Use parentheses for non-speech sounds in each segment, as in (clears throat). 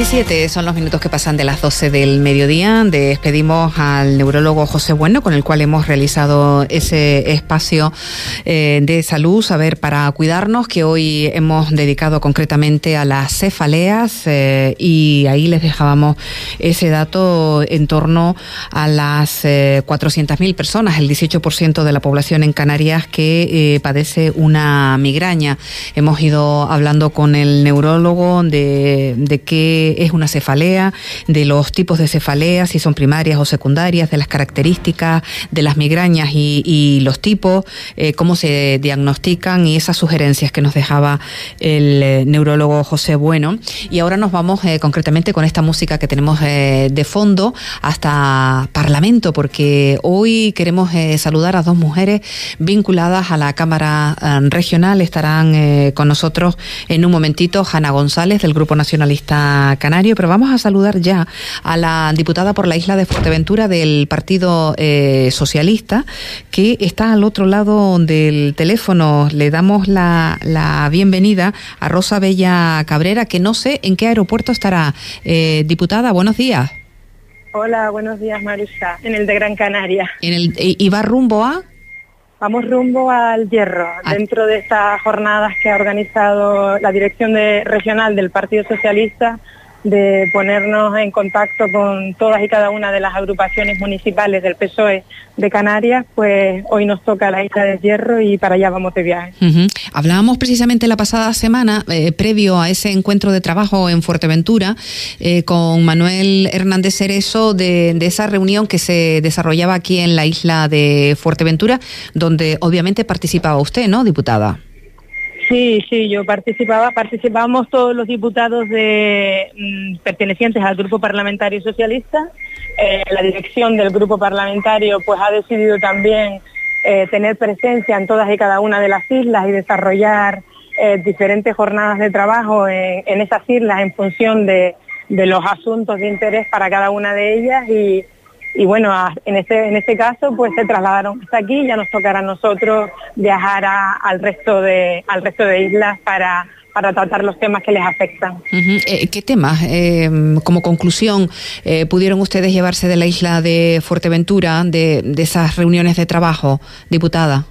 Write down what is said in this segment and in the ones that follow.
17 son los minutos que pasan de las 12 del mediodía. Despedimos al neurólogo José Bueno, con el cual hemos realizado ese espacio eh, de salud, saber para cuidarnos, que hoy hemos dedicado concretamente a las cefaleas eh, y ahí les dejábamos ese dato en torno a las 400.000 eh, personas, el 18% de la población en Canarias que padece una migraña. Hemos ido hablando con el neurólogo de, de qué es una cefalea, de los tipos de cefalea, si son primarias o secundarias, de las características de las migrañas y, los tipos, eh, cómo se diagnostican y esas sugerencias que nos dejaba el eh, neurólogo José Bueno. Y ahora nos vamos eh, concretamente con esta música que tenemos de fondo hasta Parlamento, porque hoy queremos saludar a dos mujeres vinculadas a la Cámara Regional. Estarán con nosotros en un momentito Hanna González del Grupo Nacionalista Canario, pero vamos a saludar ya a la diputada por la isla de Fuerteventura del Partido eh, Socialista, que está al otro lado del teléfono. Le damos la, bienvenida a Rosa Bella Cabrera, que no sé en qué aeropuerto estará. Eh, diputada, buenos días. Hola, buenos días, Marusa, en el de Gran Canaria. ¿En el, ¿Y va rumbo a...? Vamos rumbo al Hierro, ah. dentro de estas jornadas que ha organizado la Dirección Regional del Partido Socialista de ponernos en contacto con todas y cada una de las agrupaciones municipales del PSOE de Canarias, pues hoy nos toca la isla del Hierro y para allá vamos de viaje. Hablábamos precisamente la pasada semana, eh, previo a ese encuentro de trabajo en Fuerteventura, eh, con Manuel Hernández Cerezo, de, de, esa reunión que se desarrollaba aquí en la isla de Fuerteventura, donde obviamente participaba usted, ¿no, diputada? Sí, sí, yo participaba, participamos todos los diputados mm, pertenecientes al Grupo Parlamentario Socialista. Eh, la dirección del Grupo Parlamentario pues ha decidido también eh, tener presencia en todas y cada una de las islas y desarrollar eh, diferentes jornadas de trabajo en, esas islas en función de, de los asuntos de interés para cada una de ellas y y bueno, en este, en este caso pues se trasladaron hasta aquí, ya nos tocará a nosotros viajar al, resto de, al resto de islas para, para tratar los temas que les afectan. Eh, ¿Qué temas, eh, como conclusión, eh, pudieron ustedes llevarse de la isla de Fuerteventura, de, de esas reuniones de trabajo, diputada?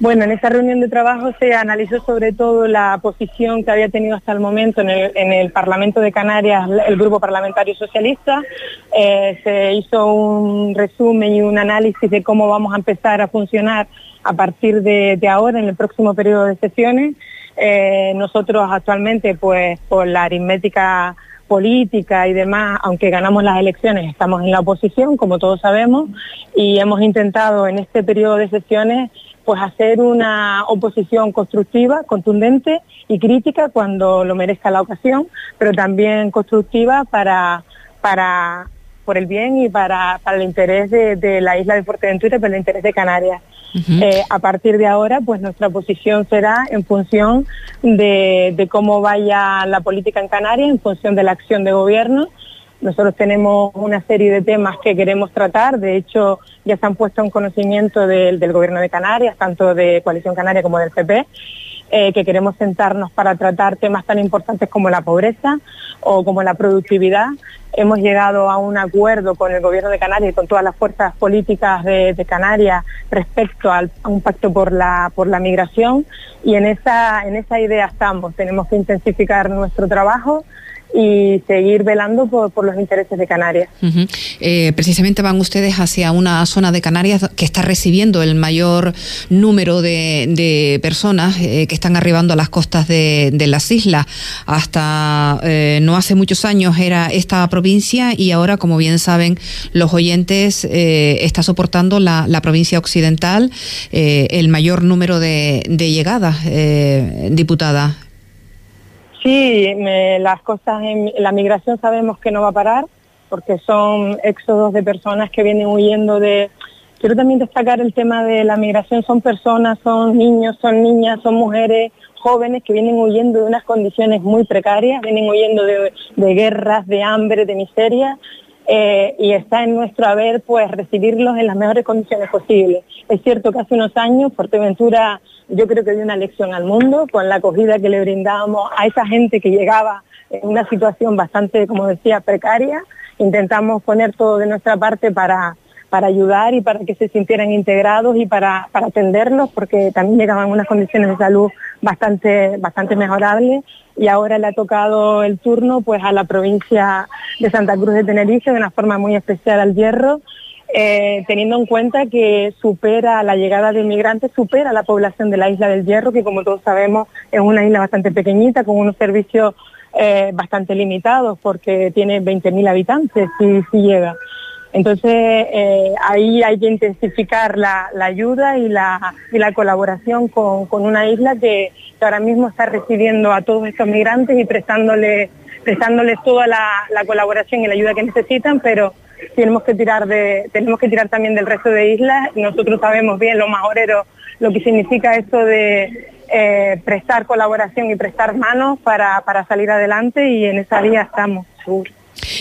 Bueno, en esa reunión de trabajo se analizó sobre todo la posición que había tenido hasta el momento en el, Parlamento de Canarias el Grupo Parlamentario Socialista. Eh, se hizo un resumen y un análisis de cómo vamos a empezar a funcionar a partir de, ahora, en el próximo periodo de sesiones. Eh, nosotros actualmente, pues por la aritmética política y demás, aunque ganamos las elecciones, estamos en la oposición, como todos sabemos, y hemos intentado en este periodo de sesiones pues hacer una oposición constructiva, contundente y crítica cuando lo merezca la ocasión, pero también constructiva para, para por el bien y para, el interés de, la isla de Fuerteventura y para el interés de Canarias. Eh, a partir de ahora, pues nuestra posición será en función de, de cómo vaya la política en Canarias, en función de la acción de gobierno nosotros tenemos una serie de temas que queremos tratar, de hecho ya se han puesto en conocimiento del, Gobierno de Canarias, tanto de Coalición Canaria como del PP, eh, que queremos sentarnos para tratar temas tan importantes como la pobreza o como la productividad. Hemos llegado a un acuerdo con el Gobierno de Canarias y con todas las fuerzas políticas de, Canarias respecto a un pacto por la, migración y en esa idea estamos. Tenemos que intensificar nuestro trabajo y seguir velando por, los intereses de Canarias. Eh, precisamente van ustedes hacia una zona de Canarias que está recibiendo el mayor número de, personas eh, que están arribando a las costas de, las islas. Hasta eh, no hace muchos años era esta provincia y ahora, como bien saben los oyentes, está soportando la, provincia occidental el mayor número de, de llegadas, diputada. Sí, las cosas en la migración sabemos que no va a parar porque son éxodos de personas que vienen huyendo de... Quiero también destacar el tema de la migración, son personas, son niños, son niñas, son mujeres jóvenes que vienen huyendo de unas condiciones muy precarias, vienen huyendo de, guerras, de hambre, de miseria, eh, y está en nuestro haber pues recibirlos en las mejores condiciones posibles. Es cierto que hace unos años Fuerteventura yo creo que dio una lección al mundo con la acogida que le brindábamos a esa gente que llegaba en una situación bastante, como decía, precaria. Intentamos poner todo de nuestra parte para, para ayudar y para que se sintieran integrados y para, para atenderlos, porque también llegaban unas condiciones de salud bastante, bastante mejorables. Y ahora le ha tocado el turno pues a la provincia de Santa Cruz de Tenerife de una forma muy especial al Hierro eh, teniendo en cuenta que supera la llegada de inmigrantes, supera la población de la isla del Hierro, que como todos sabemos es una isla bastante pequeñita, con unos servicios eh, bastante limitados, porque tiene 20.000 habitantes si, si llega. Entonces, eh, ahí hay que intensificar la, ayuda y la, colaboración con, una isla que, ahora mismo está recibiendo a todos estos migrantes y prestándoles toda la, la colaboración y la ayuda que necesitan, pero tenemos que tirar tenemos que tirar también del resto de islas. Nosotros sabemos bien los majoreros lo que significa esto de eh, prestar colaboración y prestar manos para, para salir adelante y en esa vía estamos, seguros.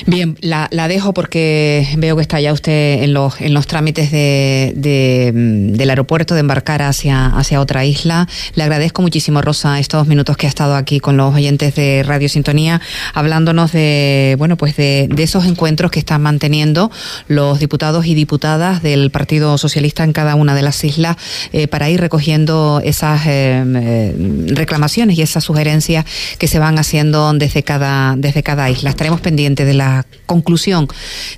Bien, la, dejo porque veo que está ya usted en los, en los trámites de, mm, del aeropuerto de embarcar hacia, hacia otra isla. Le agradezco muchísimo, Rosa, estos minutos que ha estado aquí con los oyentes de Radio Sintonía, hablándonos de, bueno, pues de, esos encuentros que están manteniendo los diputados y diputadas del Partido Socialista en cada una de las islas eh, para ir recogiendo esas eh, eh, reclamaciones y esas sugerencias que se van haciendo desde cada, desde cada isla. Estaremos pendientes de la conclusión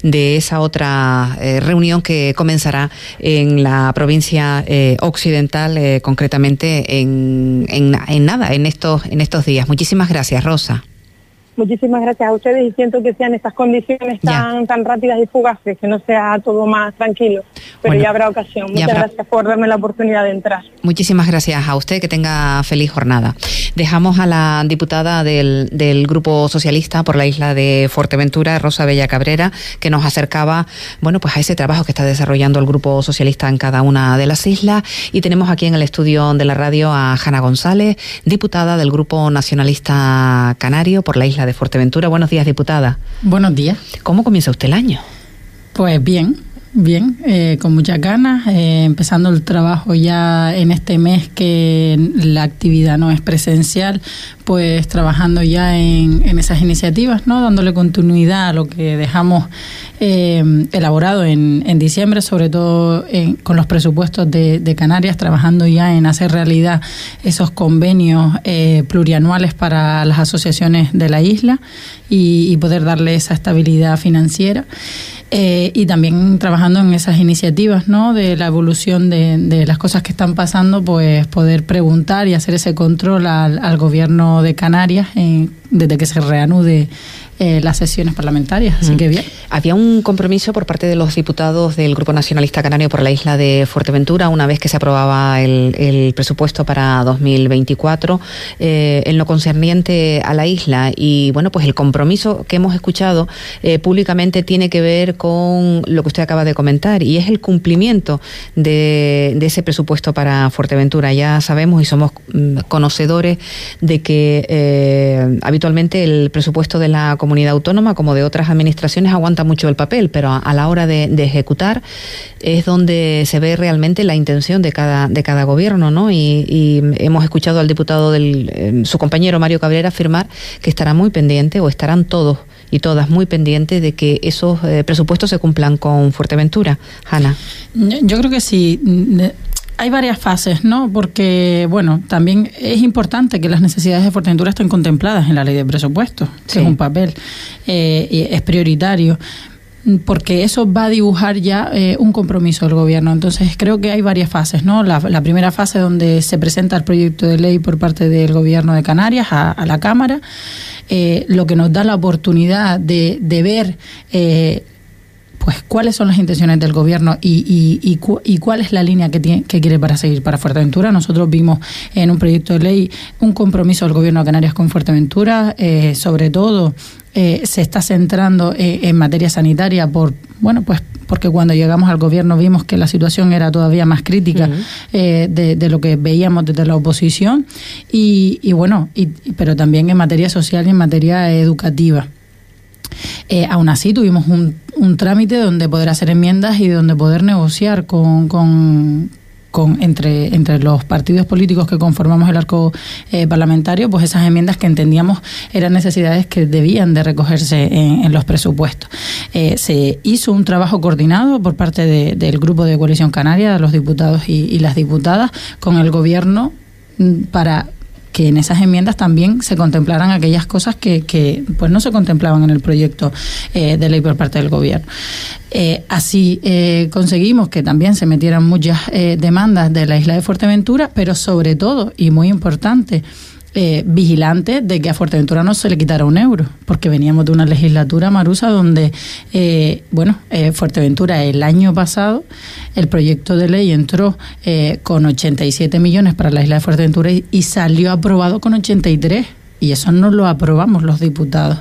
de esa otra eh, reunión que comenzará en la provincia eh, occidental, eh, concretamente en, en, en, nada, en estos, en estos días. Muchísimas gracias, Rosa. Muchísimas gracias a ustedes y siento que sean estas condiciones tan, tan rápidas y fugaces, que no sea todo más tranquilo, pero ya habrá ocasión. Muchas gracias por darme la oportunidad de entrar. Muchísimas gracias a usted, que tenga feliz jornada. Dejamos a la diputada del, del Grupo Socialista por la isla de Fuerteventura, Rosa Bella Cabrera, que nos acercaba, bueno, pues a ese trabajo que está desarrollando el Grupo Socialista en cada una de las islas. Y tenemos aquí en el estudio de la radio a Jana González, diputada del Grupo Nacionalista Canario por la isla de Fuerteventura. Buenos días, diputada. Buenos días. ¿Cómo comienza usted el año? Pues bien, bien, eh, con muchas ganas, eh, empezando el trabajo ya en este mes que la actividad no es presencial, pues trabajando ya en, esas iniciativas, ¿no? dándole continuidad a lo que dejamos eh, elaborado en, en, diciembre, sobre todo con los presupuestos de, Canarias, trabajando ya en hacer realidad esos convenios eh, plurianuales para las asociaciones de la isla y, poder darle esa estabilidad financiera. Eh, y también trabajando en esas iniciativas ¿no? de la evolución de, de, las cosas que están pasando, pues poder preguntar y hacer ese control al, al gobierno de Canarias desde que se reanude eh, las sesiones parlamentarias. Así que bien. Había un compromiso por parte de los diputados del Grupo Nacionalista Canario por la isla de Fuerteventura, una vez que se aprobaba el, presupuesto para 2024, eh, en lo concerniente a la isla. Y bueno, pues el compromiso que hemos escuchado eh, públicamente tiene que ver con lo que usted acaba de comentar, y es el cumplimiento de, ese presupuesto para Fuerteventura. Ya sabemos y somos mm, conocedores de que habitualmente el presupuesto de la comunidad autónoma como de otras administraciones aguanta mucho el papel, pero a, la hora de, ejecutar es donde se ve realmente la intención de cada, de cada gobierno, ¿no? Y, hemos escuchado al diputado del em, su compañero Mario Cabrera afirmar que estará muy pendiente o estarán todos y todas muy pendientes de que esos eh, presupuestos se cumplan con Fuerteventura. Hanna. Yo creo que sí hay varias fases, ¿no? Porque, bueno, también es importante que las necesidades de Fuerteventura estén contempladas en la ley de presupuestos, que es un papel, eh, es prioritario porque eso va a dibujar ya eh, un compromiso del gobierno. Entonces creo que hay varias fases, ¿no? La, primera fase donde se presenta el proyecto de ley por parte del gobierno de Canarias a, la Cámara, eh, lo que nos da la oportunidad de, de ver pues cuáles son las intenciones del gobierno y, y, y, cuál es la línea que, tiene, que quiere para seguir para Fuerteventura. Nosotros vimos en un proyecto de ley un compromiso del gobierno de Canarias con Fuerteventura, eh, sobre todo eh, se está centrando eh, en materia sanitaria por, bueno, pues porque cuando llegamos al gobierno vimos que la situación era todavía más crítica de, de, lo que veíamos desde la oposición y, y bueno, y, pero también en materia social y en materia educativa. Eh, aún así, tuvimos un, un, trámite donde poder hacer enmiendas y donde poder negociar con, con, con entre, entre los partidos políticos que conformamos el arco eh, parlamentario, pues esas enmiendas que entendíamos eran necesidades que debían de recogerse en, los presupuestos. Eh, se hizo un trabajo coordinado por parte del grupo de coalición canaria, de los diputados y, las diputadas, con el gobierno mm, para que en esas enmiendas también se contemplaran aquellas cosas que, que pues no se contemplaban en el proyecto eh, de ley por parte del gobierno. Eh, así eh, conseguimos que también se metieran muchas demandas de la isla de Fuerteventura, pero sobre todo, y muy importante, eh, vigilante de que a Fuerteventura no se le quitara un euro, porque veníamos de una legislatura marusa donde, eh, bueno, eh, Fuerteventura el año pasado el proyecto de ley entró eh, con 87 millones para la isla de Fuerteventura y salió aprobado con 83, y eso no lo aprobamos los diputados.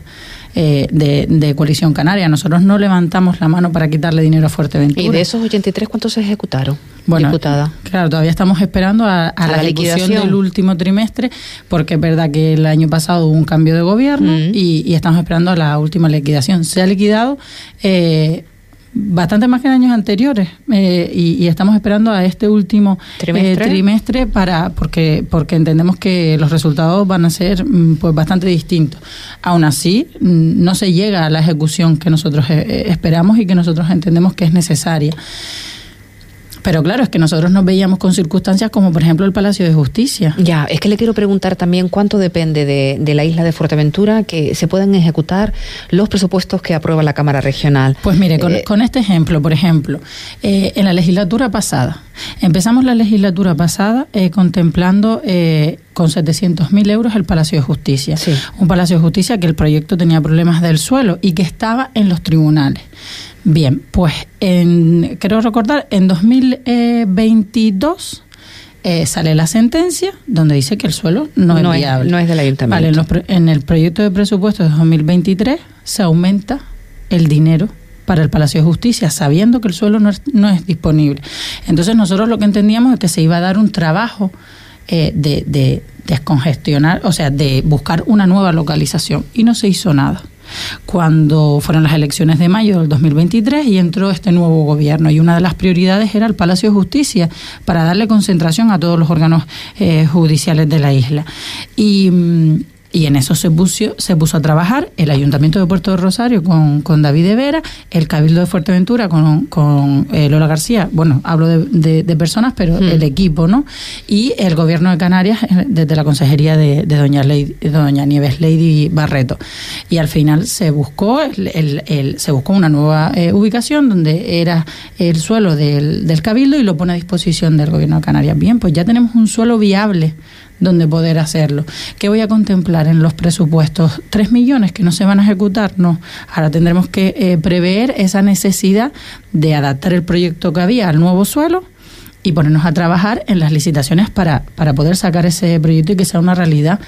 Eh, de, Coalición Canaria. Nosotros no levantamos la mano para quitarle dinero a Fuerteventura. ¿Y de esos 83 cuántos se ejecutaron, bueno, diputada? Claro, todavía estamos esperando a, la, ejecución del último trimestre, porque es verdad que el año pasado hubo un cambio de gobierno mm. y, estamos esperando a la última liquidación. Se ha liquidado. Eh, bastante más que en años anteriores eh, y, estamos esperando a este último eh, ¿Trimestre? para porque porque entendemos que los resultados van a ser mm, pues bastante distintos aún así mm, no se llega a la ejecución que nosotros eh, esperamos y que nosotros entendemos que es necesaria pero claro, es que nosotros nos veíamos con circunstancias como por ejemplo el Palacio de Justicia. Ya, es que le quiero preguntar también cuánto depende de, la isla de Fuerteventura que se puedan ejecutar los presupuestos que aprueba la Cámara Regional. Pues mire, con, eh, este ejemplo, por ejemplo, eh, en la legislatura pasada, empezamos la legislatura pasada eh, contemplando con 700.000 euros el Palacio de Justicia. Un Palacio de Justicia que el proyecto tenía problemas del suelo y que estaba en los tribunales. Bien, pues en, creo recordar, en 2022 eh, sale la sentencia donde dice que el suelo no, es viable. no es del ayuntamiento. Vale, en, el proyecto de presupuesto de 2023 se aumenta el dinero para el Palacio de Justicia, sabiendo que el suelo no es, no es disponible. Entonces nosotros lo que entendíamos es que se iba a dar un trabajo eh, de, de descongestionar, o sea, de buscar una nueva localización y no se hizo nada cuando fueron las elecciones de mayo del 2023 y entró este nuevo gobierno. Y una de las prioridades era el Palacio de Justicia para darle concentración a todos los órganos eh, judiciales de la isla. Y mm, y en eso se puso, se puso a trabajar el Ayuntamiento de Puerto de Rosario con, con David Vera, el Cabildo de Fuerteventura con, con eh, Lola García, bueno, hablo de, de, personas, pero mm. el equipo, ¿no? Y el Gobierno de Canarias eh, desde la Consejería de, Doña, Lady, Doña Nieves Lady Barreto. Y al final se buscó, el, el, se buscó una nueva eh, ubicación donde era el suelo del, del Cabildo y lo pone a disposición del Gobierno de Canarias. Bien, pues ya tenemos un suelo viable donde poder hacerlo. ¿Qué voy a contemplar en los presupuestos? ¿Tres millones que no se van a ejecutar? No. Ahora tendremos que eh, prever esa necesidad de adaptar el proyecto que había al nuevo suelo y ponernos a trabajar en las licitaciones para, para poder sacar ese proyecto y que sea una realidad.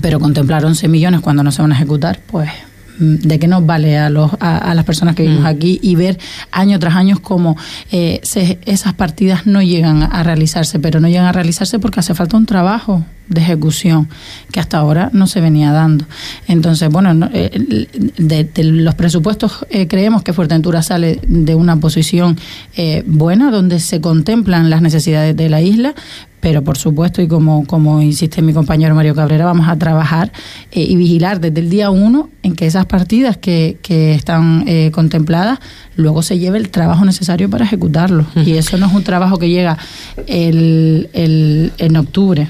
Pero contemplar 11 millones cuando no se van a ejecutar, pues de qué nos vale a, los, a, las personas que vivimos mm. aquí y ver año tras año cómo eh, esas partidas no llegan a realizarse, pero no llegan a realizarse porque hace falta un trabajo de ejecución que hasta ahora no se venía dando. Entonces, bueno, eh, de, los presupuestos eh, creemos que Fuerteventura sale de una posición buena donde se contemplan las necesidades de la isla, pero por supuesto, y como, como insiste mi compañero Mario Cabrera, vamos a trabajar eh, y vigilar desde el día uno en que esas partidas que, que están eh, contempladas luego se lleve el trabajo necesario para ejecutarlo. Y eso no es un trabajo que llega el, el, en octubre.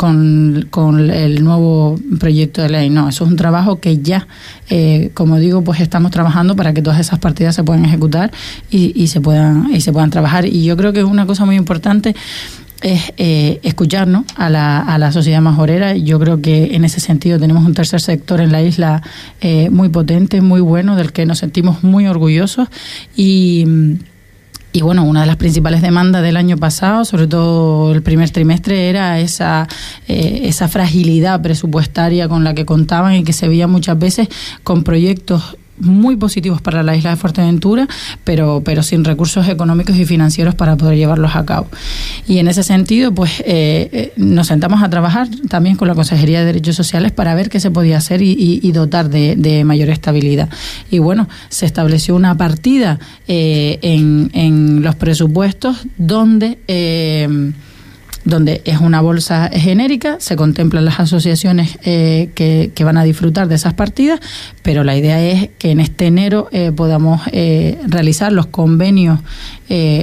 Con, con, el nuevo proyecto de ley. No, eso es un trabajo que ya, eh, como digo, pues estamos trabajando para que todas esas partidas se puedan ejecutar y, y, se puedan y se puedan trabajar. Y yo creo que es una cosa muy importante es eh, escucharnos a la, a la sociedad majorera. Yo creo que en ese sentido tenemos un tercer sector en la isla eh, muy potente, muy bueno, del que nos sentimos muy orgullosos y... Y bueno, una de las principales demandas del año pasado, sobre todo el primer trimestre, era esa, eh, esa fragilidad presupuestaria con la que contaban y que se veía muchas veces con proyectos muy positivos para la isla de Fuerteventura, pero, pero sin recursos económicos y financieros para poder llevarlos a cabo. Y en ese sentido, pues eh, eh, nos sentamos a trabajar también con la Consejería de Derechos Sociales para ver qué se podía hacer y, dotar de, mayor estabilidad. Y bueno, se estableció una partida eh, en, en, los presupuestos donde donde es una bolsa genérica, se contemplan las asociaciones eh, que, van a disfrutar de esas partidas, pero la idea es que en este enero eh, podamos eh, realizar los convenios,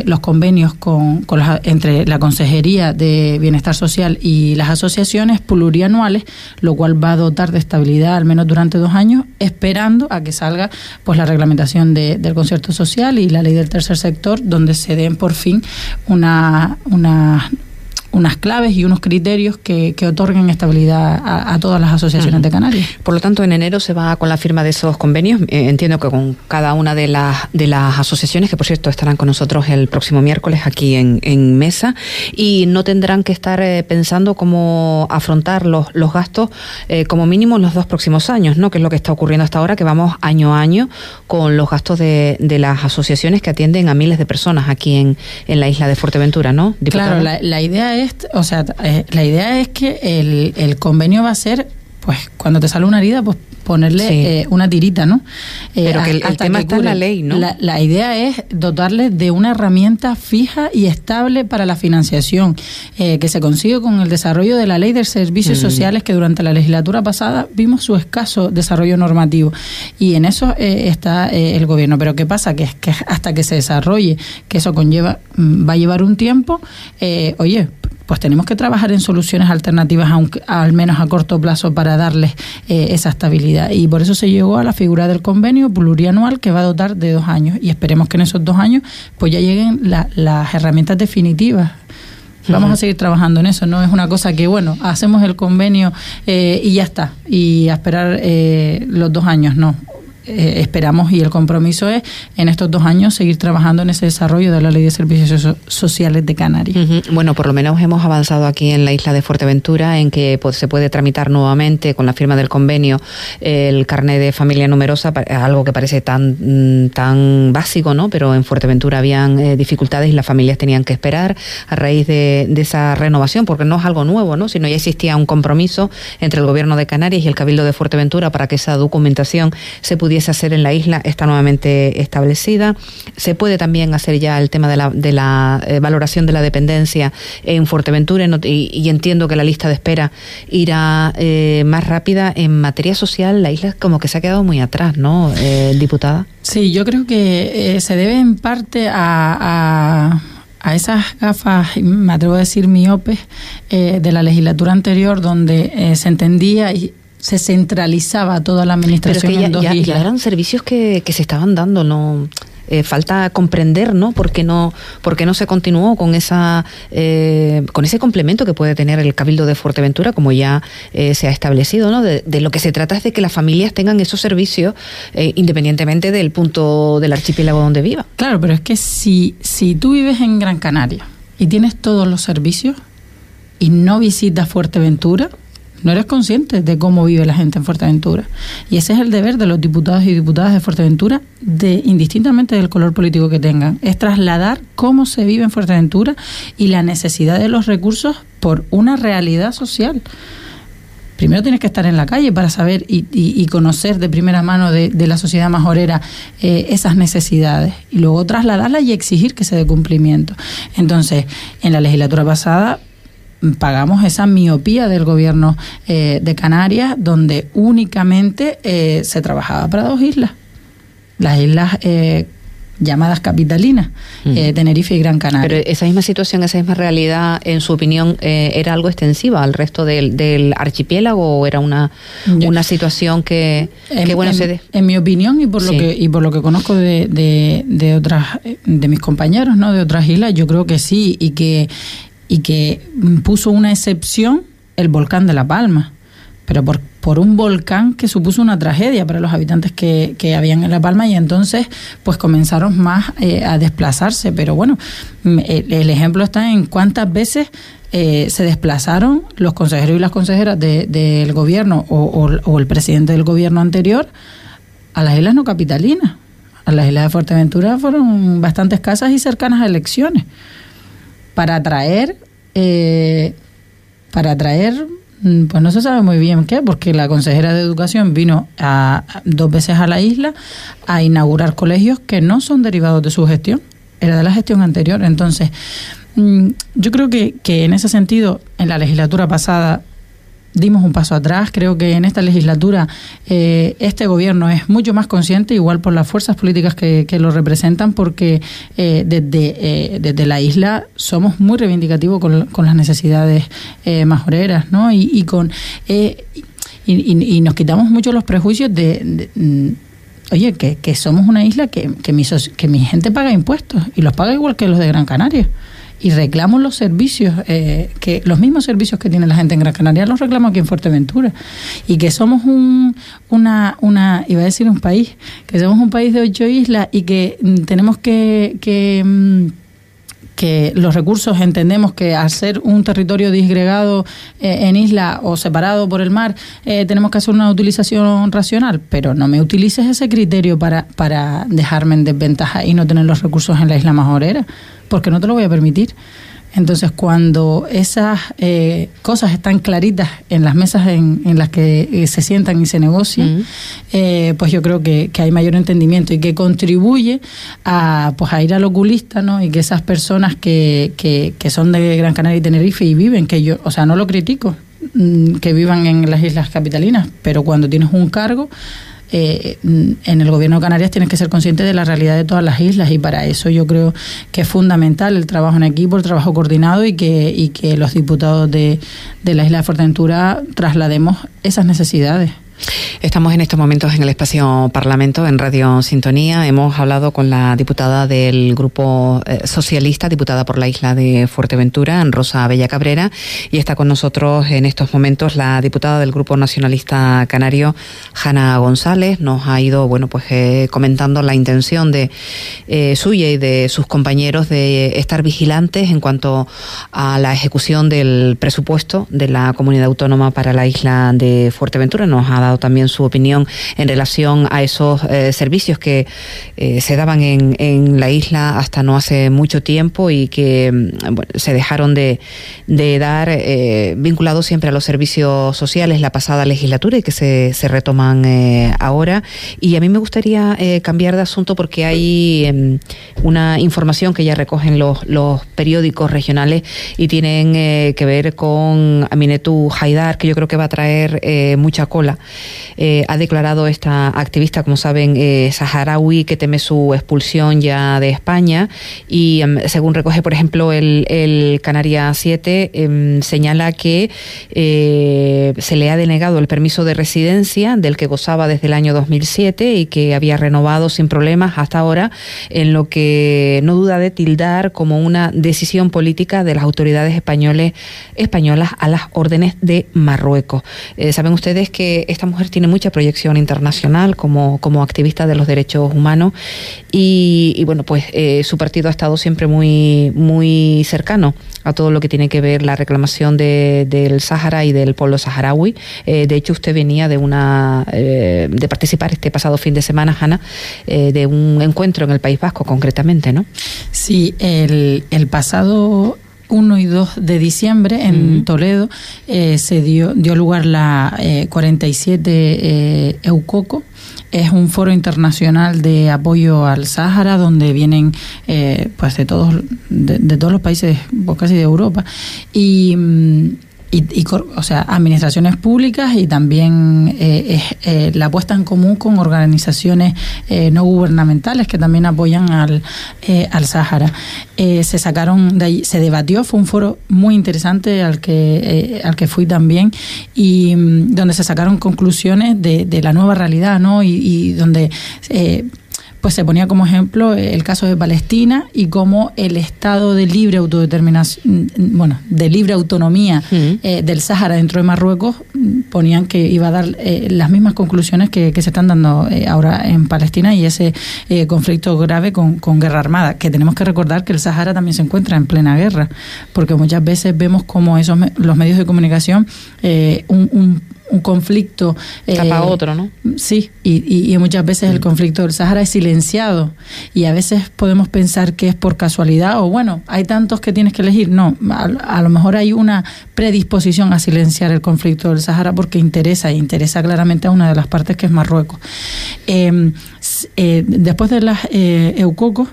los convenios con, entre la Consejería de Bienestar Social y las asociaciones plurianuales, lo cual va a dotar de estabilidad al menos durante dos años, esperando a que salga pues la reglamentación del concierto social y la ley del tercer sector, donde se den por fin una, una unas claves y unos criterios que, otorguen estabilidad a, todas las asociaciones de Canarias. Por lo tanto, en enero se va con la firma de esos convenios. Eh, entiendo que con cada una de las, de las asociaciones, que por cierto estarán con nosotros el próximo miércoles aquí en, en mesa, y no tendrán que estar eh, pensando cómo afrontar los, los gastos eh, como mínimo en los dos próximos años, ¿no? que es lo que está ocurriendo hasta ahora, que vamos año a año con los gastos de, de las asociaciones que atienden a miles de personas aquí en, en la isla de Fuerteventura, ¿no? Claro, la, la idea es o sea, eh, la idea es que el, el convenio va a ser, pues, cuando te sale una herida, pues ponerle eh, una tirita, ¿no? Eh, Pero que el, tema está en la ley, ¿no? La, idea es dotarle de una herramienta fija y estable para la financiación, que se consigue con el desarrollo de la ley de servicios mm. sociales, que durante la legislatura pasada vimos su escaso desarrollo normativo. Y en eso está el gobierno. Pero ¿qué pasa? Que, que hasta que se desarrolle, que eso conlleva, mm, va a llevar un tiempo, oye, pues tenemos que trabajar en soluciones alternativas, aunque, al menos a corto plazo, para darles eh, esa estabilidad. Y por eso se llegó a la figura del convenio plurianual que va a dotar de dos años. Y esperemos que en esos dos años pues ya lleguen las herramientas definitivas. Vamos a seguir trabajando en eso, no es una cosa que, bueno, hacemos el convenio eh, y ya está, y a esperar eh, los dos años, no. Eh, esperamos y el compromiso es en estos dos años seguir trabajando en ese desarrollo de la ley de servicios sociales de Canarias. Bueno, por lo menos hemos avanzado aquí en la isla de Fuerteventura en que pues, se puede tramitar nuevamente con la firma del convenio el carnet de familia numerosa, algo que parece tan, mm, tan básico, ¿no? Pero en Fuerteventura habían eh, dificultades y las familias tenían que esperar a raíz de, de, esa renovación, porque no es algo nuevo, ¿no? Sino ya existía un compromiso entre el gobierno de Canarias y el Cabildo de Fuerteventura para que esa documentación se pudiera hacer en la isla está nuevamente establecida. Se puede también hacer ya el tema de la, de la eh, valoración de la dependencia en Fuerteventura y, entiendo que la lista de espera irá eh, más rápida. En materia social, la isla como que se ha quedado muy atrás, ¿no, eh, diputada? Sí, yo creo que se debe en parte a, a esas gafas, me atrevo a decir miopes, de la legislatura anterior, donde se entendía y se centralizaba toda la administración Pero que ya, en dos eran servicios que, que se estaban dando, no eh, falta comprender, ¿no? ¿Por qué no, por no se continuó con esa, eh, con ese complemento que puede tener el Cabildo de Fuerteventura, como ya eh, se ha establecido, ¿no? De, lo que se trata es de que las familias tengan esos servicios independientemente del punto del archipiélago donde viva. Claro, pero es que si, si tú vives en Gran Canaria y tienes todos los servicios y no visitas Fuerteventura, no eres consciente de cómo vive la gente en Fuerteventura. Y ese es el deber de los diputados y diputadas de Fuerteventura, de indistintamente del color político que tengan, es trasladar cómo se vive en Fuerteventura y la necesidad de los recursos por una realidad social. Primero tienes que estar en la calle para saber y, conocer de primera mano de, la sociedad majorera eh, esas necesidades y luego trasladarlas y exigir que se dé cumplimiento. Entonces, en la legislatura pasada pagamos esa miopía del gobierno eh, de Canarias, donde únicamente eh, se trabajaba para dos islas, las islas eh, llamadas capitalinas, mm. Tenerife y Gran Canaria. Pero esa misma situación, esa misma realidad, en su opinión, ¿era algo extensiva al resto del, archipiélago o era una, una situación que, en, bueno se En mi opinión y por lo que y por lo que conozco de, de, de otras de mis compañeros, ¿no? De otras islas, yo creo que sí y que y que puso una excepción el volcán de La Palma, pero por, por un volcán que supuso una tragedia para los habitantes que, que habían en La Palma y entonces pues comenzaron más eh, a desplazarse. Pero bueno, mm, el, ejemplo está en cuántas veces eh, se desplazaron los consejeros y las consejeras del gobierno o, o, el presidente del gobierno anterior a las islas no capitalinas. A las islas de Fuerteventura fueron bastante escasas y cercanas a elecciones. Para atraer, eh, para atraer, mm, pues no se sabe muy bien qué, porque la consejera de Educación vino a, dos veces a la isla a inaugurar colegios que no son derivados de su gestión, era de la gestión anterior. Entonces, mm, yo creo que, que en ese sentido, en la legislatura pasada dimos un paso atrás. Creo que en esta legislatura eh, este gobierno es mucho más consciente, igual por las fuerzas políticas que, lo representan, porque eh, desde, eh, desde la isla somos muy reivindicativos con, las necesidades majoreras, ¿no? Y, con y, nos quitamos mucho los prejuicios de, mm, oye, que, que, somos una isla que, que, mi, que mi gente paga impuestos y los paga igual que los de Gran Canaria y reclamo los servicios, eh, que los mismos servicios que tiene la gente en Gran Canaria los reclamo aquí en Fuerteventura. Y que somos un, una, una, iba a decir un país, que somos un país de ocho islas y que mm, tenemos que, que mm, que los recursos entendemos que al ser un territorio disgregado eh, en isla o separado por el mar, eh, tenemos que hacer una utilización racional, pero no me utilices ese criterio para, para dejarme en desventaja y no tener los recursos en la isla majorera, porque no te lo voy a permitir. Entonces, cuando esas eh, cosas están claritas en las mesas en, las que eh, se sientan y se negocian, eh, pues yo creo que, hay mayor entendimiento y que contribuye a, pues a ir al oculista, ¿no? Y que esas personas que, que, que son de Gran Canaria y Tenerife y viven, que yo, o sea, no lo critico, mm, que vivan en las islas capitalinas, pero cuando tienes un cargo eh, en el gobierno de Canarias tienes que ser consciente de la realidad de todas las islas y para eso yo creo que es fundamental el trabajo en equipo, el trabajo coordinado y que, y que los diputados de, de la isla de Fuerteventura traslademos esas necesidades. Estamos en estos momentos en el espacio Parlamento, en Radio Sintonía. Hemos hablado con la diputada del Grupo eh, Socialista, diputada por la isla de Fuerteventura, Rosa Bella Cabrera, y está con nosotros en estos momentos la diputada del Grupo Nacionalista Canario, Jana González. Nos ha ido, bueno, pues eh, comentando la intención de eh, suya y de sus compañeros de estar vigilantes en cuanto a la ejecución del presupuesto de la comunidad autónoma para la isla de Fuerteventura. Nos ha también su opinión en relación a esos eh, servicios que eh, se daban en, en, la isla hasta no hace mucho tiempo y que mm, se dejaron de, de dar eh, vinculados siempre a los servicios sociales la pasada legislatura y que se, se retoman ahora. Y a mí me gustaría cambiar de asunto porque hay em, una información que ya recogen los, los periódicos regionales y tienen que ver con Aminetu Haidar, que yo creo que va a traer mucha cola eh, ha declarado esta activista, como saben, eh, saharaui, que teme su expulsión ya de España. Y em, según recoge, por ejemplo, el, el Canaria 7, em, señala que eh, se le ha denegado el permiso de residencia del que gozaba desde el año 2007 y que había renovado sin problemas hasta ahora, en lo que no duda de tildar como una decisión política de las autoridades españoles, españolas a las órdenes de Marruecos. Saben ustedes que esta mujer tiene mucha proyección internacional como, como activista de los derechos humanos y, bueno, pues eh, su partido ha estado siempre muy, muy cercano a todo lo que tiene que ver la reclamación de, del Sáhara y del pueblo saharaui. Eh, de hecho, usted venía de una eh, de participar este pasado fin de semana, Hanna, de un encuentro en el País Vasco, concretamente, ¿no? Sí, el, el pasado 1 y 2 de diciembre en Toledo eh, se dio, dio lugar la eh, 47 eh, Eucoco. Es un foro internacional de apoyo al Sáhara donde vienen eh, pues de todos de, de, todos los países pues casi de Europa y mm, y, y, o sea, administraciones públicas y también eh, eh, la puesta en común con organizaciones eh, no gubernamentales que también apoyan al, eh, al Sáhara. Eh, se sacaron se debatió, fue un foro muy interesante al que, al que fui también y mm, donde se sacaron conclusiones de, de la nueva realidad, ¿no? Y, y donde pues se ponía como ejemplo el caso de Palestina y cómo el Estado de libre autodeterminación, bueno, de libre autonomía eh, del Sáhara dentro de Marruecos ponían que iba a dar eh, las mismas conclusiones que, se están dando eh, ahora en Palestina y ese conflicto grave con, guerra armada, que tenemos que recordar que el Sáhara también se encuentra en plena guerra, porque muchas veces vemos como esos los medios de comunicación un un conflicto. Tapa otro, ¿no? Sí, y, y, muchas veces el conflicto del Sahara es silenciado y a veces podemos pensar que es por casualidad o bueno, hay tantos que tienes que elegir. No, a, lo mejor hay una predisposición a silenciar el conflicto del Sahara porque interesa, e interesa claramente a una de las partes que es Marruecos. Eh, eh, después de las eh, Eucocos,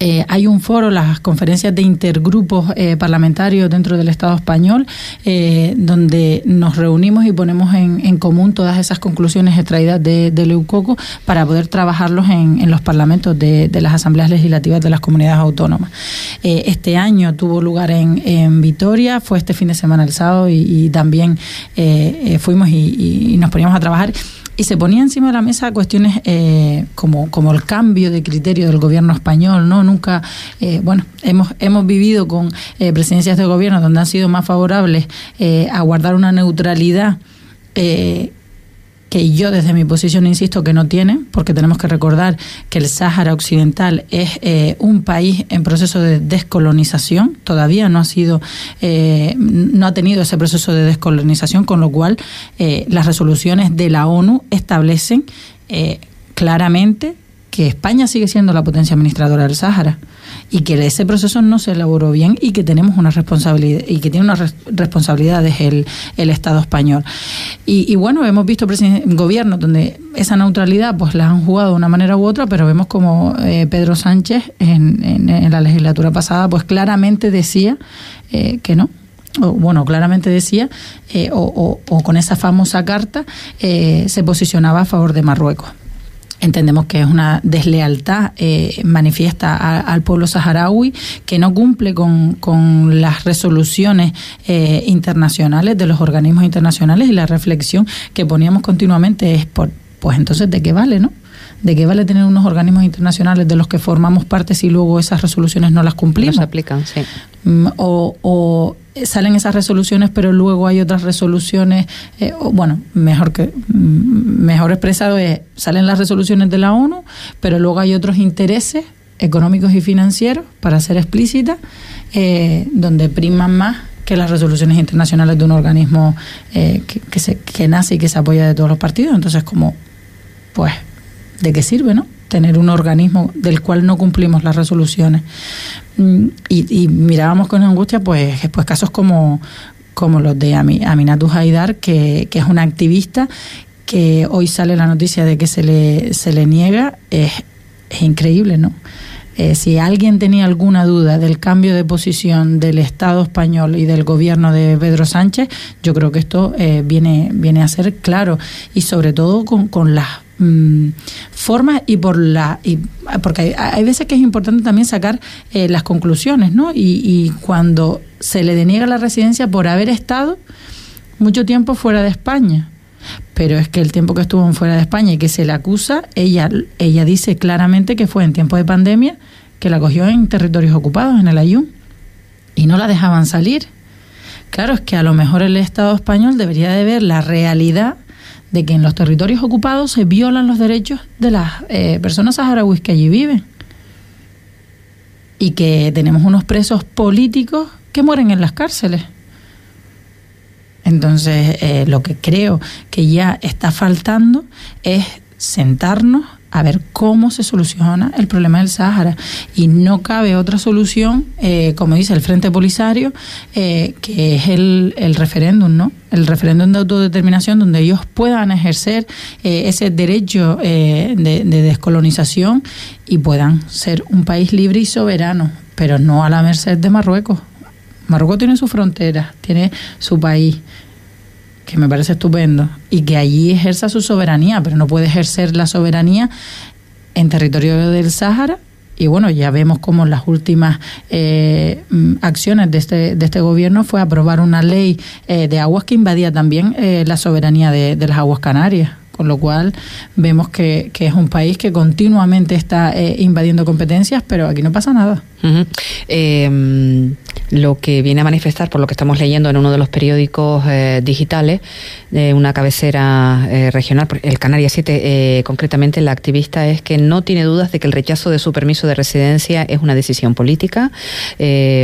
eh, hay un foro, las conferencias de intergrupos eh, parlamentarios dentro del Estado español, eh, donde nos reunimos y ponemos en, común todas esas conclusiones extraídas de, de Leucoco para poder trabajarlos en, los parlamentos de, las asambleas legislativas de las comunidades autónomas. este año tuvo lugar en, Vitoria, fue este fin de semana el sábado y, también fuimos y nos poníamos a trabajar y se ponía encima de la mesa cuestiones eh, como, como el cambio de criterio del gobierno español, ¿no? Nunca, eh, bueno, hemos, hemos vivido con eh, presidencias de gobierno donde han sido más favorables a guardar una neutralidad que yo desde mi posición insisto que no tiene, porque tenemos que recordar que el Sáhara Occidental es eh, un país en proceso de descolonización, todavía no ha sido, eh, no ha tenido ese proceso de descolonización, con lo cual eh, las resoluciones de la ONU establecen claramente que España sigue siendo la potencia administradora del Sáhara y que ese proceso no se elaboró bien y que tenemos una responsabilidad y que tiene unas responsabilidades el, el Estado español. Y, bueno, hemos visto gobiernos donde esa neutralidad pues la han jugado de una manera u otra, pero vemos como eh, Pedro Sánchez en, en, la legislatura pasada pues claramente decía eh, que no, o, bueno, claramente decía, eh, o, o, con esa famosa carta, se posicionaba a favor de Marruecos entendemos que es una deslealtad eh, manifiesta al pueblo saharaui que no cumple con, con las resoluciones eh, internacionales de los organismos internacionales y la reflexión que poníamos continuamente es por pues entonces de qué vale, ¿no? ¿De qué vale tener unos organismos internacionales de los que formamos parte si luego esas resoluciones no las cumplimos? No se aplican, sí. Mm, o, o salen esas resoluciones, pero luego hay otras resoluciones, eh, bueno, mejor que mm, mejor expresado es salen las resoluciones de la ONU, pero luego hay otros intereses económicos y financieros, para ser explícita, eh, donde priman más que las resoluciones internacionales de un organismo eh, que, que, se, que nace y que se apoya de todos los partidos. Entonces, como, pues, ¿de qué sirve, no? tener un organismo del cual no cumplimos las resoluciones. Mm, y, mirábamos con angustia pues, pues casos como, como los de Aminatu Haidar, que, que es una activista que hoy sale la noticia de que se le, se le niega, es, es increíble, ¿no? Eh, si alguien tenía alguna duda del cambio de posición del Estado español y del gobierno de Pedro Sánchez, yo creo que esto eh, viene, viene a ser claro y sobre todo con, con las Mm, formas y por la y, porque hay, veces que es importante también sacar eh, las conclusiones no y, cuando se le deniega la residencia por haber estado mucho tiempo fuera de España. Pero es que el tiempo que estuvo fuera de España y que se le acusa ella ella dice claramente que fue en tiempo de pandemia que la cogió en territorios ocupados en el Ayun y no la dejaban salir. Claro es que a lo mejor el Estado español debería de ver la realidad de que en los territorios ocupados se violan los derechos de las eh, personas saharauis que allí viven y que tenemos unos presos políticos que mueren en las cárceles. Entonces, eh, lo que creo que ya está faltando es sentarnos a ver cómo se soluciona el problema del Sáhara. Y no cabe otra solución, eh, como dice el Frente Polisario, eh, que es el, el referéndum, ¿no? El referéndum de autodeterminación donde ellos puedan ejercer eh, ese derecho de, de descolonización y puedan ser un país libre y soberano, pero no a la merced de Marruecos. Marruecos tiene su frontera, tiene su país que me parece estupendo, y que allí ejerza su soberanía, pero no puede ejercer la soberanía en territorio del Sáhara. Y bueno, ya vemos cómo las últimas eh, mm, acciones de este, de este gobierno fue aprobar una ley eh, de aguas que invadía también eh, la soberanía de, las aguas canarias con lo cual vemos que, que, es un país que continuamente está invadiendo competencias, pero aquí no pasa nada. Em, lo que viene a manifestar, por lo que estamos leyendo en uno de los periódicos eh, digitales, una cabecera eh, regional, el Canarias 7 eh, concretamente, la activista es que no tiene dudas de que el rechazo de su permiso de residencia es una decisión política,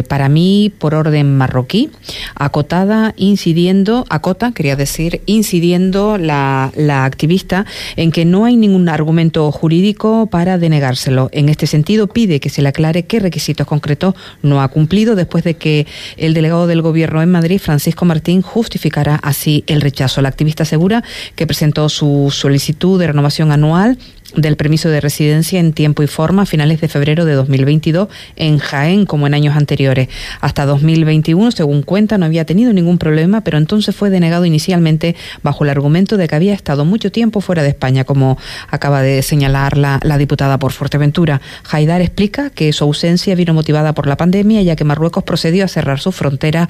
para mí por orden marroquí, acotada, incidiendo, acota, quería decir, incidiendo la, la activista en que no hay ningún argumento jurídico para denegárselo. En este sentido, pide que se le aclare qué requisitos concretos no ha cumplido después de que el delegado del Gobierno en Madrid, Francisco Martín, justificará así el rechazo. La activista asegura que presentó su solicitud de renovación anual del permiso de residencia en tiempo y forma a finales de febrero de 2022 en Jaén como en años anteriores. Hasta 2021, según cuenta, no había tenido ningún problema, pero entonces fue denegado inicialmente bajo el argumento de que había estado mucho tiempo fuera de España, como acaba de señalar la, diputada por Fuerteventura. Haidar explica que su ausencia vino motivada por la pandemia, ya que Marruecos procedió a cerrar su frontera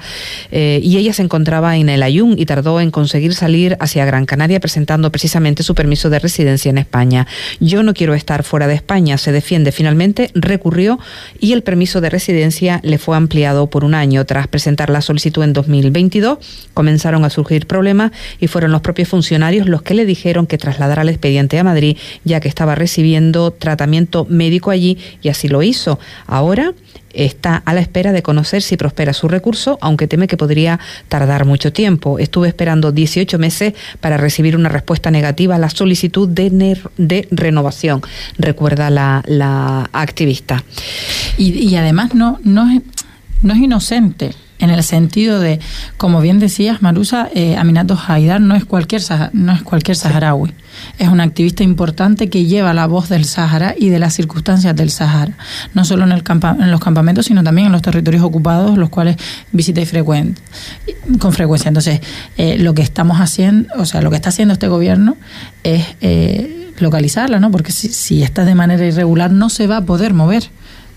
eh, y ella se encontraba en el Ayun y tardó en conseguir salir hacia Gran Canaria presentando precisamente su permiso de residencia en España. Yo no quiero estar fuera de España, se defiende. Finalmente recurrió y el permiso de residencia le fue ampliado por un año. Tras presentar la solicitud en 2022, comenzaron a surgir problemas y fueron los propios funcionarios los que le dijeron que trasladara el expediente a Madrid, ya que estaba recibiendo tratamiento médico allí y así lo hizo. Ahora está a la espera de conocer si prospera su recurso, aunque teme que podría tardar mucho tiempo. Estuve esperando 18 meses para recibir una respuesta negativa a la solicitud de, de renovación, recuerda la, activista. Y, además no, no, es, no es inocente en el sentido de, como bien decías, Marusa, eh, Aminato Haidar no es cualquier, no es cualquier saharaui. Es una activista importante que lleva la voz del Sahara y de las circunstancias del Sahara, no solo en, el en los campamentos, sino también en los territorios ocupados, los cuales visita y con frecuencia. Entonces, eh, lo que estamos haciendo, o sea, lo que está haciendo este gobierno es eh, localizarla, ¿no? Porque si, si está de manera irregular, no se va a poder mover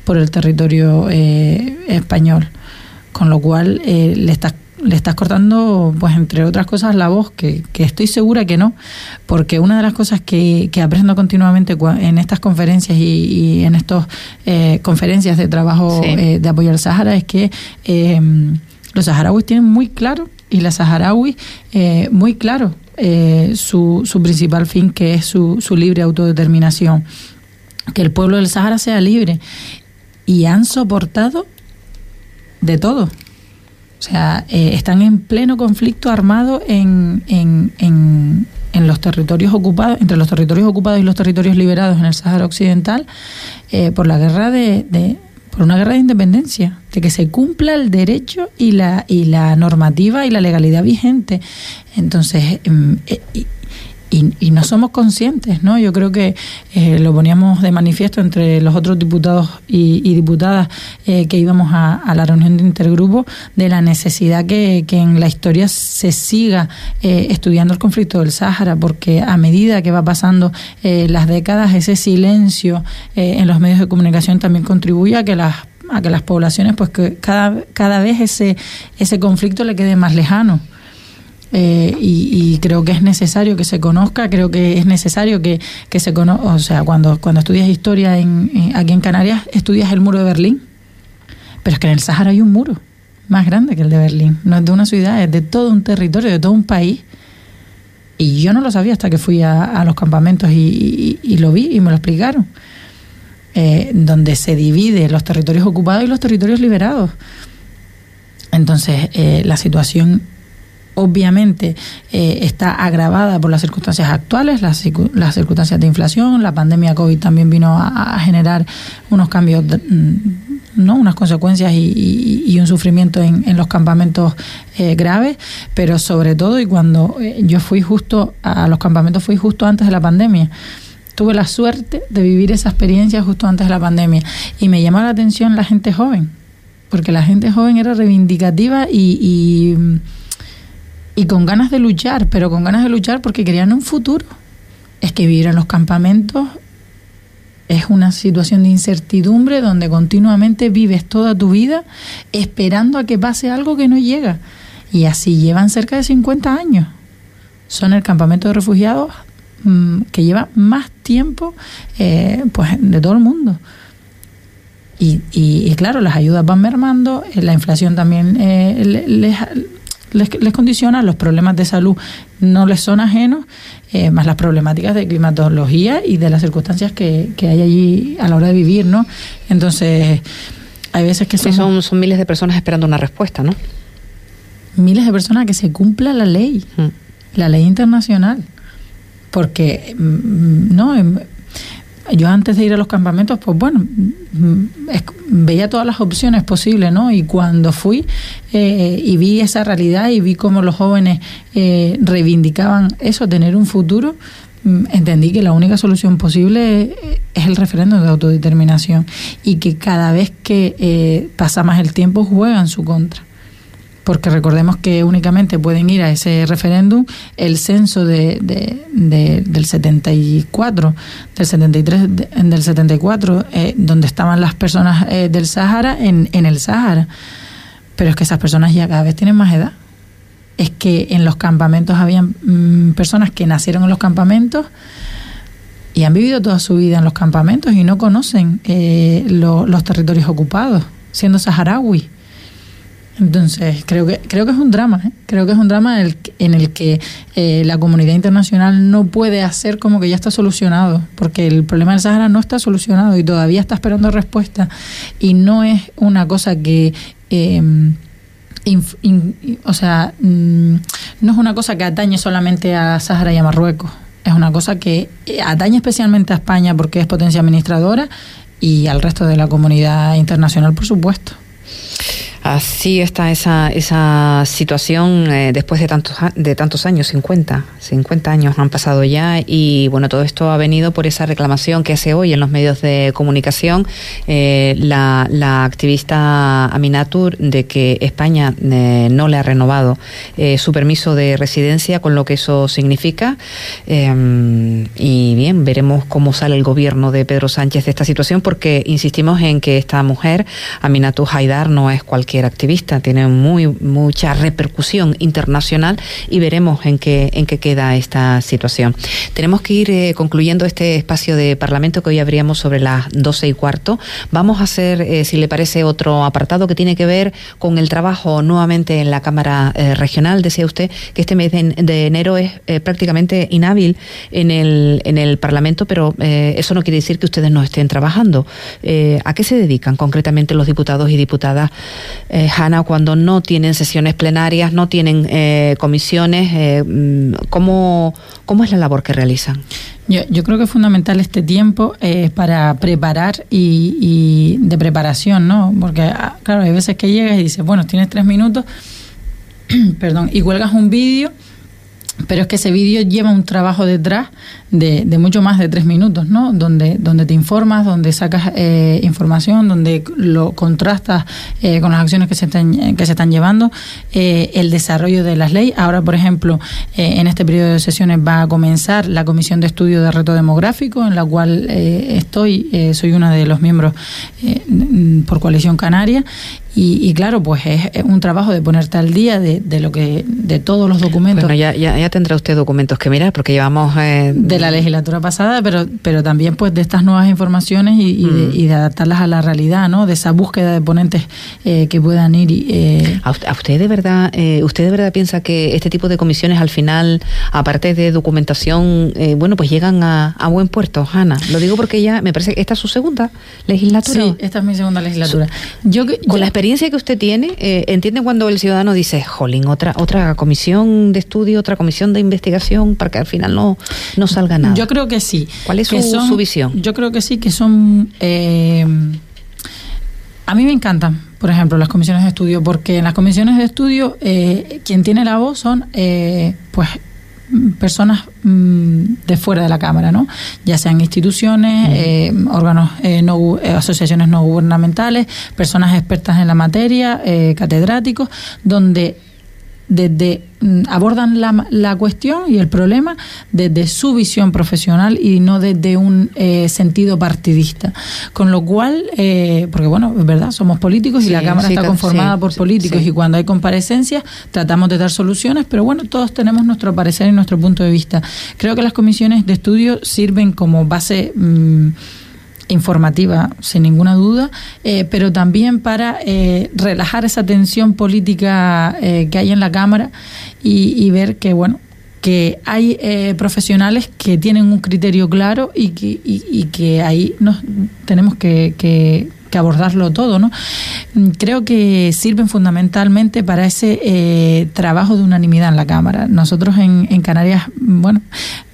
por el territorio eh, español. Con lo cual eh, le estás le estás cortando, pues entre otras cosas, la voz, que, estoy segura que no, porque una de las cosas que, aprendo continuamente en estas conferencias y, en estas eh, conferencias de trabajo eh, de apoyo al Sahara es que los saharauis tienen muy claro, y la saharaui muy claro, su, su principal fin, que es su, su libre autodeterminación, que el pueblo del Sahara sea libre. Y han soportado de todo. O sea, eh, están en pleno conflicto armado en, en, en, los territorios ocupados, entre los territorios ocupados y los territorios liberados en el Sáhara Occidental, eh, por la guerra de, de, por una guerra de independencia, que se cumpla el derecho y la, y la normativa y la legalidad vigente. Entonces, em, eh, y, no somos conscientes, ¿no? Yo creo que eh, lo poníamos de manifiesto entre los otros diputados y, diputadas eh, que íbamos a, la reunión de intergrupo de la necesidad que, en la historia se siga estudiando el conflicto del Sáhara, porque a medida que va pasando las décadas, ese silencio en los medios de comunicación también contribuye a que las a que las poblaciones pues que cada, cada vez ese ese conflicto le quede más lejano eh, y, creo que es necesario que se conozca, creo que es necesario que, se conozca, o sea, cuando, cuando estudias historia en, aquí en Canarias, estudias el muro de Berlín, pero es que en el Sahara hay un muro más grande que el de Berlín, no es de una ciudad, es de todo un territorio, de todo un país. Y yo no lo sabía hasta que fui a, los campamentos y, lo vi y me lo explicaron. Eh, donde se divide los territorios ocupados y los territorios liberados. Entonces, eh, la situación obviamente eh, está agravada por las circunstancias actuales, las, circunstancias de inflación, la pandemia COVID también vino a, generar unos cambios, mm, ¿no? unas consecuencias y, un sufrimiento en, los campamentos eh, graves, pero sobre todo, y cuando eh, yo fui justo a los campamentos, fui justo antes de la pandemia tuve la suerte de vivir esa experiencia justo antes de la pandemia y me llamó la atención la gente joven, porque la gente joven era reivindicativa y y con ganas de luchar, pero con ganas de luchar porque querían un futuro. Es que vivir en los campamentos es una situación de incertidumbre donde continuamente vives toda tu vida esperando a que pase algo que no llega. Y así llevan cerca de 50 años. Son el campamento de refugiados que lleva más tiempo eh, pues, de todo el mundo. Y, y, claro, las ayudas van mermando, la inflación también les, les, condiciona, los problemas de salud no les son ajenos, eh, más las problemáticas de climatología y de las circunstancias que, hay allí a la hora de vivir, ¿no? Entonces, hay veces que son, son miles de personas esperando una respuesta, ¿no? Miles de personas que se cumpla la ley, mm. la ley internacional. Porque, mm, mm, no, em, yo antes de ir a los campamentos, pues bueno, veía todas las opciones posibles, ¿no? Y cuando fui eh, y vi esa realidad y vi cómo los jóvenes eh, reivindicaban eso, tener un futuro, mm, entendí que la única solución posible es el referéndum de autodeterminación y que cada vez que eh, pasa más el tiempo juega en su contra porque recordemos que únicamente pueden ir a ese referéndum el censo de, del 74, del 73, del 74, eh, donde estaban las personas eh, del Sahara en, en el Sahara. Pero es que esas personas ya cada vez tienen más edad. Es que en los campamentos habían mm, personas que nacieron en los campamentos y han vivido toda su vida en los campamentos y no conocen eh, los territorios ocupados, siendo saharaui. Entonces, creo que, creo que es un drama, ¿eh? creo que es un drama en el, en el que eh, la comunidad internacional no puede hacer como que ya está solucionado, porque el problema del Sahara no está solucionado y todavía está esperando respuesta. Y no es una cosa que... Em, o sea, mm, no es una cosa que atañe solamente a Sahara y a Marruecos, es una cosa que eh, atañe especialmente a España porque es potencia administradora y al resto de la comunidad internacional, por supuesto. Así está esa, esa situación eh, después de tantos, de tantos años, 50, 50 años han pasado ya y bueno, todo esto ha venido por esa reclamación que hace hoy en los medios de comunicación eh, la, la, activista Aminatur de que España eh, no le ha renovado su permiso de residencia con lo que eso significa. Em, y bien, veremos cómo sale el gobierno de Pedro Sánchez de esta situación porque insistimos en que esta mujer, Aminatur Haidar, no es cualquier activista, tiene muy mucha repercusión internacional y veremos en qué, en qué queda esta situación. Tenemos que ir eh, concluyendo este espacio de Parlamento que hoy abríamos sobre las doce y cuarto. Vamos a hacer, eh, si le parece, otro apartado que tiene que ver con el trabajo nuevamente en la Cámara eh, Regional. Decía usted que este mes de, enero es prácticamente inhábil en el, en el Parlamento, pero eso no quiere decir que ustedes no estén trabajando. ¿A qué se dedican concretamente los diputados y diputadas eh, Hanna, cuando no tienen sesiones plenarias, no tienen eh, comisiones, eh, mm, ¿cómo, es la labor que realizan? Yo, yo creo que es fundamental este tiempo eh, para preparar y, y, de preparación, ¿no? Porque, ah, claro, hay veces que llegas y dices, bueno, tienes tres minutos, (clears throat) perdón, y cuelgas un vídeo pero es que ese vídeo lleva un trabajo detrás de, de, mucho más de tres minutos, ¿no? Donde, donde te informas, donde sacas eh, información, donde lo contrastas eh, con las acciones que se están, que se están llevando, eh, el desarrollo de las leyes. Ahora, por ejemplo, en este periodo de sesiones va a comenzar la Comisión de Estudio de Reto Demográfico, en la cual estoy, soy una de los miembros por Coalición Canaria, y, claro, pues es, un trabajo de ponerte al día de, de, lo que de todos los documentos. Bueno, ya, ya, tendrá usted documentos que mirar porque llevamos eh, de la legislatura pasada, pero pero también pues de estas nuevas informaciones y, y, de, mm. adaptarlas a la realidad, ¿no? De esa búsqueda de ponentes eh, que puedan ir. Eh. ¿A, usted, de verdad usted de verdad piensa que este tipo de comisiones al final, aparte de documentación, bueno, pues llegan a, a, buen puerto, Ana? Lo digo porque ya me parece que esta es su segunda legislatura. Sí, esta es mi segunda legislatura. Yo con la experiencia experiencia que usted tiene, eh, ¿entiende cuando el ciudadano dice, jolín, otra, otra comisión de estudio, otra comisión de investigación, para que al final no, no salga Yo creo que sí. ¿Cuál es su, visión? Yo creo que sí, que son... Eh, a mí me encantan, por ejemplo, las comisiones de estudio, porque en las comisiones de estudio eh, quien tiene la voz son, eh, pues, personas mm, de fuera de la Cámara, ¿no? ya sean instituciones, eh, órganos, eh, no, eh, asociaciones no gubernamentales, personas expertas en la materia, catedráticos, donde desde mm, abordan la, la, cuestión y el problema desde su visión profesional y no desde un eh, sentido partidista. Con lo cual, eh, porque bueno, es verdad, somos políticos y la Cámara está conformada por políticos y cuando hay comparecencias tratamos de dar soluciones, pero bueno, todos tenemos nuestro parecer y nuestro punto de vista. Creo que las comisiones de estudio sirven como base... Mm, informativa, sin ninguna duda, eh, pero también para eh, relajar esa tensión política eh, que hay en la Cámara y, ver que, bueno, que hay profesionales que tienen un criterio claro y que, y, que ahí nos tenemos que, que, abordarlo todo, ¿no? Creo que sirven fundamentalmente para ese trabajo de unanimidad en la Cámara. Nosotros en, en Canarias, bueno,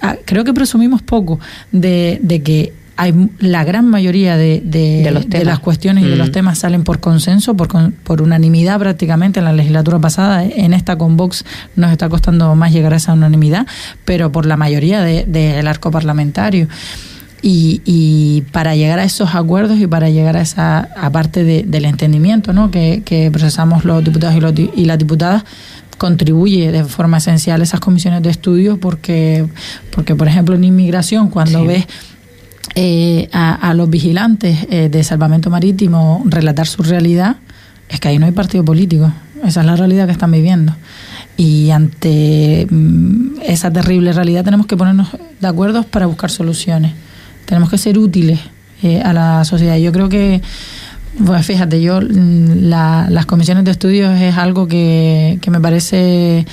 ah, creo que presumimos poco de, de que hay la gran mayoría de, de, las cuestiones y de los mm. temas salen por consenso, por, por unanimidad prácticamente en la legislatura pasada. En esta con Vox nos está costando más llegar a esa unanimidad, pero por la mayoría del arco parlamentario. Y, y, para llegar a esos acuerdos y para llegar a esa aparte del entendimiento ¿no? que, que procesamos los diputados y, y las diputadas, contribuye de forma esencial esas comisiones de estudio porque, porque por ejemplo, en inmigración, cuando ves eh, a, los vigilantes eh, de salvamento marítimo relatar su realidad, es que ahí no hay partido político. Esa es la realidad que están viviendo. Y ante mm, esa terrible realidad tenemos que ponernos de acuerdo para buscar soluciones. Tenemos que ser útiles eh, a la sociedad. Yo creo que, pues fíjate, yo mm, las comisiones de estudios es algo que, que me parece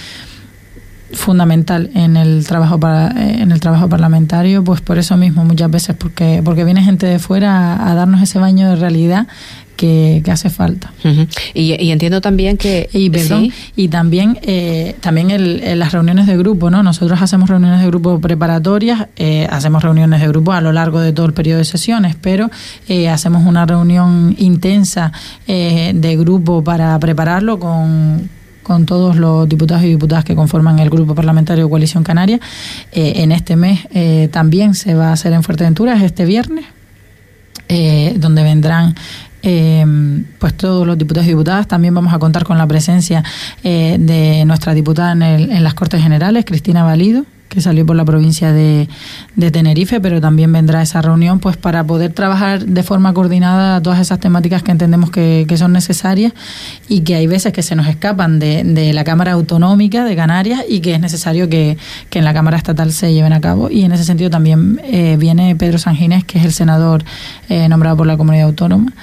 fundamental en el trabajo para, en el trabajo parlamentario pues por eso mismo muchas veces porque porque viene gente de fuera a, darnos ese baño de realidad que, hace falta. Y, entiendo también que y y también eh, también el, las reuniones de grupo no nosotros hacemos reuniones de grupo preparatorias eh, hacemos reuniones de grupo a lo largo de todo el periodo de sesiones pero eh, hacemos una reunión intensa de grupo para prepararlo con con todos los diputados y diputadas que conforman el Grupo Parlamentario Coalición Canaria. Eh, en este mes eh, también se va a hacer en Fuerteventura, es este viernes, eh, donde vendrán pues todos los diputados y diputadas. También vamos a contar con la presencia de nuestra diputada en, en las Cortes Generales, Cristina Valido, que salió por la provincia de, de, Tenerife, pero también vendrá esa reunión pues para poder trabajar de forma coordinada todas esas temáticas que entendemos que, que son necesarias y que hay veces que se nos escapan de, de, la Cámara Autonómica de Canarias y que es necesario que, que, en la Cámara Estatal se lleven a cabo. Y en ese sentido también eh, viene Pedro Sanginés, que es el senador eh, nombrado por la comunidad autónoma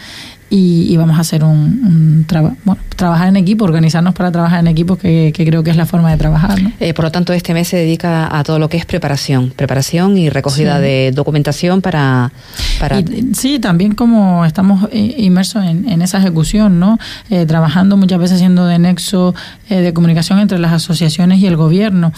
y, vamos a hacer un, trabajo, bueno, trabajar en equipo, organizarnos para trabajar en equipo, que, creo que es la forma de trabajar. Eh, por lo tanto, este mes se dedica a todo lo que es preparación, preparación y recogida de documentación para... para... sí, también como estamos eh, inmersos en, esa ejecución, ¿no? Eh, trabajando muchas veces siendo de nexo de comunicación entre las asociaciones y el gobierno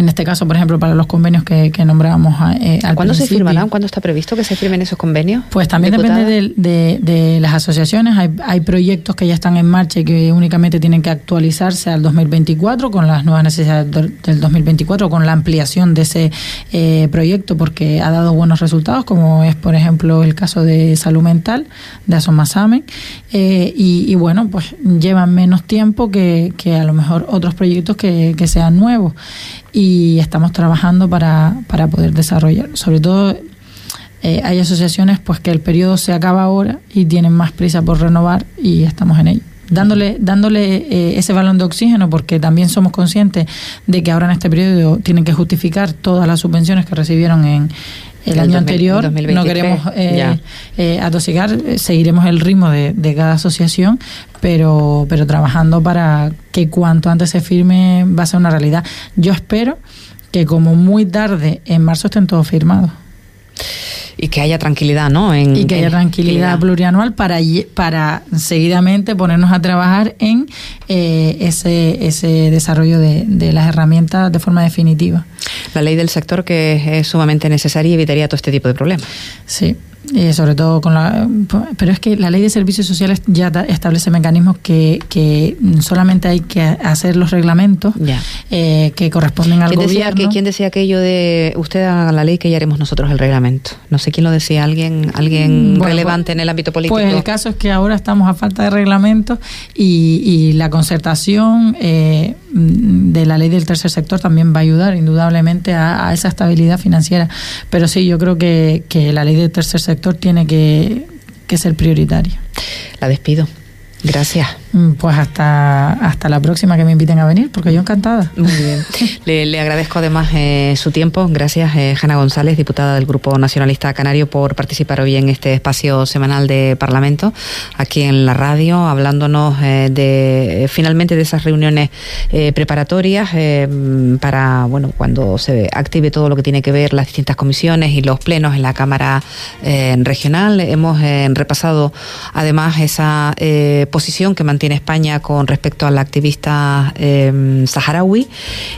en este caso, por ejemplo, para los convenios que, que nombrábamos eh, al ¿Cuándo se firmarán? ¿Cuándo está previsto que se firmen esos convenios? Pues también depende de, de, las asociaciones. Hay, hay proyectos que ya están en marcha y que únicamente tienen que actualizarse al 2024 con las nuevas necesidades del 2024, con la ampliación de ese eh, proyecto porque ha dado buenos resultados, como es, por ejemplo, el caso de salud mental de Asomasamen. Eh, y, bueno, pues llevan menos tiempo que, que a lo mejor otros proyectos que, que sean nuevos y estamos trabajando para, para poder desarrollar. Sobre todo eh, hay asociaciones pues que el periodo se acaba ahora y tienen más prisa por renovar y estamos en ello. Dándole, dándole eh, ese balón de oxígeno porque también somos conscientes de que ahora en este periodo tienen que justificar todas las subvenciones que recibieron en, el, año anterior. no queremos eh, eh, atosigar, seguiremos el ritmo de, de, cada asociación, pero, pero trabajando para que cuanto antes se firme va a ser una realidad. Yo espero que como muy tarde en marzo estén todos firmados y que haya tranquilidad, ¿no? En, y que haya tranquilidad plurianual para, para seguidamente ponernos a trabajar en eh, ese, ese desarrollo de, de las herramientas de forma definitiva. La ley del sector que es sumamente necesaria y evitaría todo este tipo de problemas. Sí, eh, sobre todo con la pero es que la ley de servicios sociales ya establece mecanismos que, que solamente hay que hacer los reglamentos eh, que corresponden al gobierno. que, quién decía aquello de usted haga la ley que ya haremos nosotros el reglamento no sé quién lo decía alguien alguien mm, relevante pues, en el ámbito político. pues el caso es que ahora estamos a falta de reglamentos y, y la concertación eh, de la ley del tercer sector también va a ayudar indudablemente a, a esa estabilidad financiera. Pero sí yo creo que, que la ley del tercer sector sector tiene que, que ser prioritario. La despido. Gracias. Mm, pues hasta, hasta la próxima que me inviten a venir, porque yo encantada. Muy bien. le, agradezco además eh, su tiempo. Gracias, eh, González, diputada del Grupo Nacionalista Canario, por participar hoy en este espacio semanal de Parlamento, aquí en la radio, hablándonos eh, de finalmente de esas reuniones preparatorias para, bueno, cuando se active todo lo que tiene que ver las distintas comisiones y los plenos en la Cámara Regional. Hemos repasado además esa posición que mantiene tiene España con respecto a activista em, saharaui.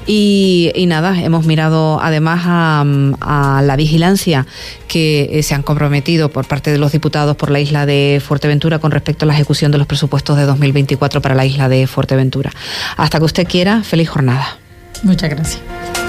Y, nada, hemos mirado además a, la vigilancia que eh, se han comprometido por parte de los diputados por la isla de Fuerteventura con respecto a la ejecución de los presupuestos de 2024 para la isla de Fuerteventura. Hasta que usted quiera, feliz jornada. Muchas gracias.